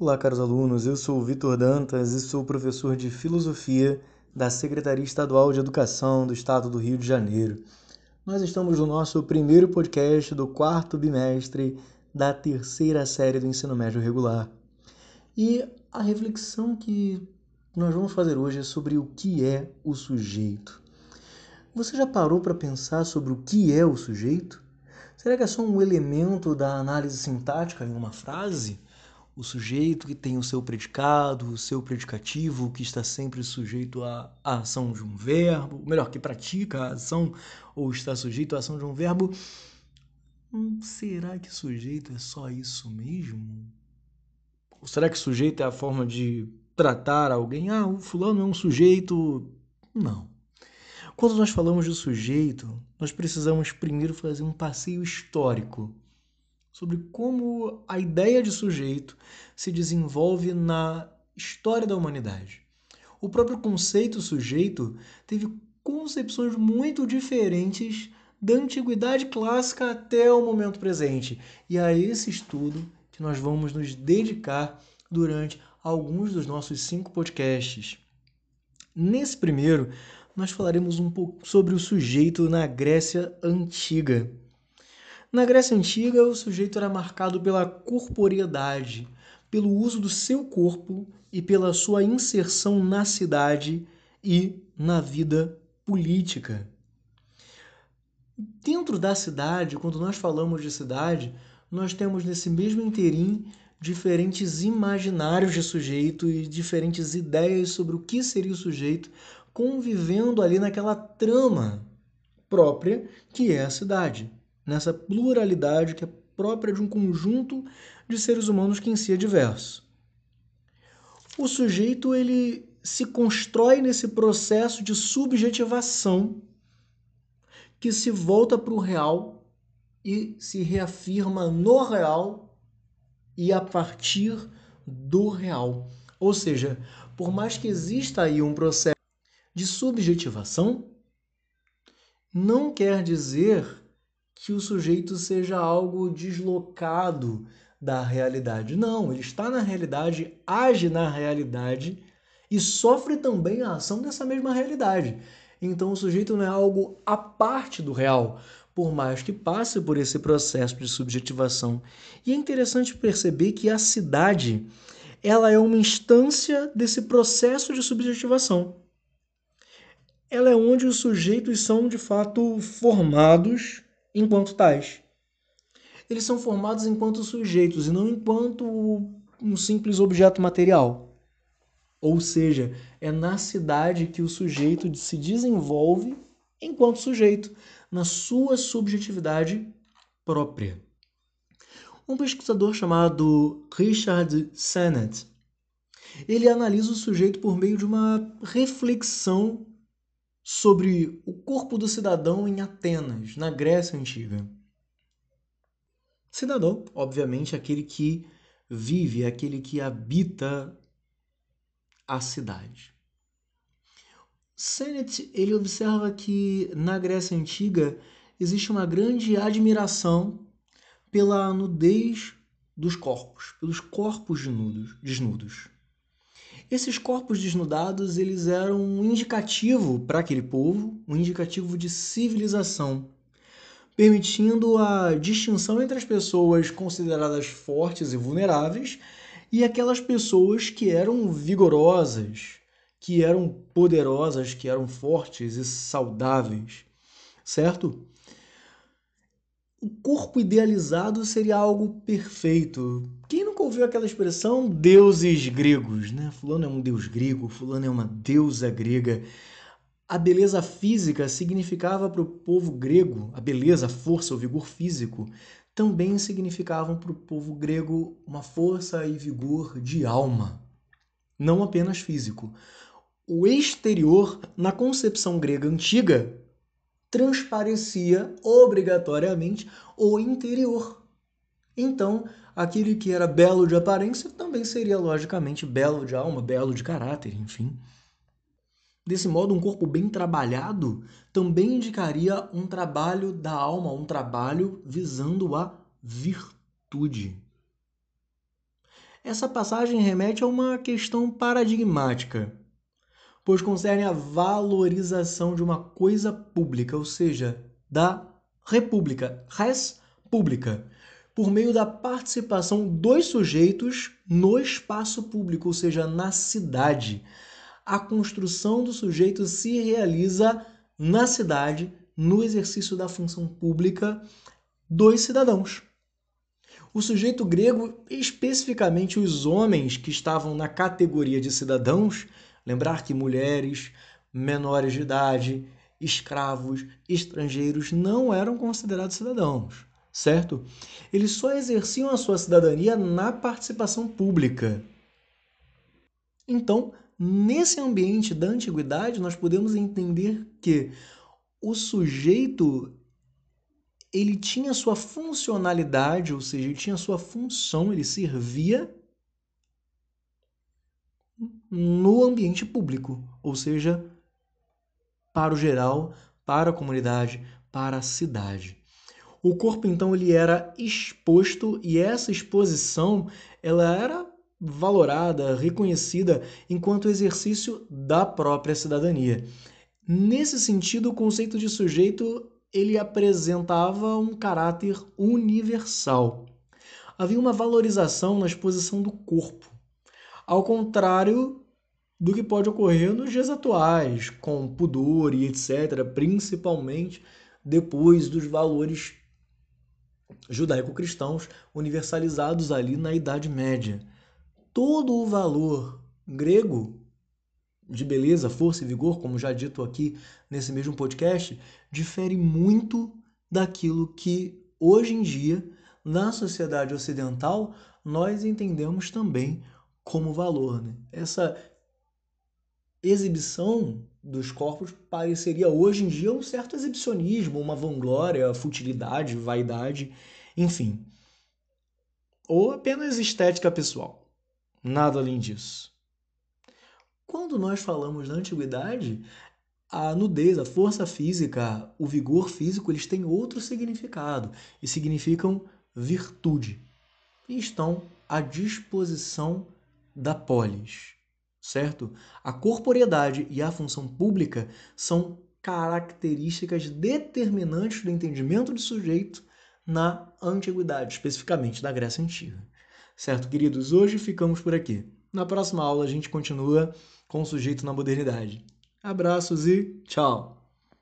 Olá, caros alunos. Eu sou o Vitor Dantas e sou professor de Filosofia da Secretaria Estadual de Educação do Estado do Rio de Janeiro. Nós estamos no nosso primeiro podcast do quarto bimestre da terceira série do ensino médio regular. E a reflexão que nós vamos fazer hoje é sobre o que é o sujeito. Você já parou para pensar sobre o que é o sujeito? Será que é só um elemento da análise sintática em uma frase? O sujeito que tem o seu predicado, o seu predicativo, que está sempre sujeito à ação de um verbo, melhor, que pratica a ação ou está sujeito à ação de um verbo. Hum, será que sujeito é só isso mesmo? Ou será que sujeito é a forma de tratar alguém? Ah, o fulano é um sujeito. Não. Quando nós falamos de sujeito, nós precisamos primeiro fazer um passeio histórico sobre como a ideia de sujeito se desenvolve na história da humanidade. O próprio conceito sujeito teve concepções muito diferentes da antiguidade clássica até o momento presente. E é a esse estudo que nós vamos nos dedicar durante alguns dos nossos cinco podcasts. Nesse primeiro, nós falaremos um pouco sobre o sujeito na Grécia Antiga. Na Grécia Antiga, o sujeito era marcado pela corporeidade, pelo uso do seu corpo e pela sua inserção na cidade e na vida política. Dentro da cidade, quando nós falamos de cidade, nós temos nesse mesmo interim diferentes imaginários de sujeito e diferentes ideias sobre o que seria o sujeito convivendo ali naquela trama própria que é a cidade, nessa pluralidade que é própria de um conjunto de seres humanos que em si é diverso. O sujeito ele se constrói nesse processo de subjetivação que se volta para o real e se reafirma no real e a partir do real. Ou seja, por mais que exista aí um processo de subjetivação não quer dizer que o sujeito seja algo deslocado da realidade. Não, ele está na realidade, age na realidade e sofre também a ação dessa mesma realidade. Então o sujeito não é algo à parte do real, por mais que passe por esse processo de subjetivação. E é interessante perceber que a cidade, ela é uma instância desse processo de subjetivação ela é onde os sujeitos são de fato formados enquanto tais. Eles são formados enquanto sujeitos e não enquanto um simples objeto material. Ou seja, é na cidade que o sujeito se desenvolve enquanto sujeito, na sua subjetividade própria. Um pesquisador chamado Richard Sennett, ele analisa o sujeito por meio de uma reflexão sobre o corpo do cidadão em Atenas, na Grécia Antiga. Cidadão, obviamente, é aquele que vive, é aquele que habita a cidade. Sennett ele observa que na Grécia Antiga existe uma grande admiração pela nudez dos corpos, pelos corpos desnudos. desnudos. Esses corpos desnudados, eles eram um indicativo para aquele povo, um indicativo de civilização, permitindo a distinção entre as pessoas consideradas fortes e vulneráveis e aquelas pessoas que eram vigorosas, que eram poderosas, que eram fortes e saudáveis, certo? O corpo idealizado seria algo perfeito. Nunca ouviu aquela expressão deuses gregos, né? Fulano é um deus grego, fulano é uma deusa grega. A beleza física significava para o povo grego, a beleza, a força, o vigor físico, também significavam para o povo grego uma força e vigor de alma, não apenas físico. O exterior, na concepção grega antiga, transparecia obrigatoriamente o interior. Então, aquele que era belo de aparência também seria logicamente belo de alma, belo de caráter, enfim. Desse modo, um corpo bem trabalhado também indicaria um trabalho da alma, um trabalho visando a virtude. essa passagem remete a uma questão paradigmática, pois concerne a valorização de uma coisa pública, ou seja, da república, res pública, por meio da participação dos sujeitos no espaço público, ou seja, na cidade. A construção do sujeito se realiza na cidade, no exercício da função pública dos cidadãos. O sujeito grego, especificamente os homens que estavam na categoria de cidadãos, lembrar que mulheres, menores de idade, escravos, estrangeiros não eram considerados cidadãos, certo? Eles só exerciam a sua cidadania na participação pública. Então, nesse ambiente da antiguidade, nós podemos entender que o sujeito ele tinha sua funcionalidade, ou seja, ele tinha sua função, ele servia no ambiente público, ou seja, para o geral, para a comunidade, para a cidade. O corpo então ele era exposto e essa exposição ela era valorada, reconhecida enquanto exercício da própria cidadania. Nesse sentido, o conceito de sujeito ele apresentava um caráter universal. Havia uma valorização na exposição do corpo, ao contrário do que pode ocorrer nos dias atuais, com pudor e etc., principalmente depois dos valores judaico-cristãos universalizados ali na Idade Média. Todo o valor grego de beleza, força e vigor, como já dito aqui nesse mesmo podcast, difere muito daquilo que hoje em dia, na sociedade ocidental, nós entendemos também como valor. Né? Essa exibição dos corpos pareceria hoje em dia um certo exibicionismo, uma vanglória, futilidade, vaidade, enfim. Ou apenas estética pessoal. Nada além disso. Quando nós falamos da antiguidade, a nudez, a força física, o vigor físico, eles têm outro significado e significam virtude e estão à disposição da polis, certo? A corporeidade e a função pública são características determinantes do entendimento do sujeito na antiguidade, especificamente da Grécia Antiga. Certo, queridos? Hoje ficamos por aqui. Na próxima aula a gente continua com o sujeito na modernidade. Abraços e tchau!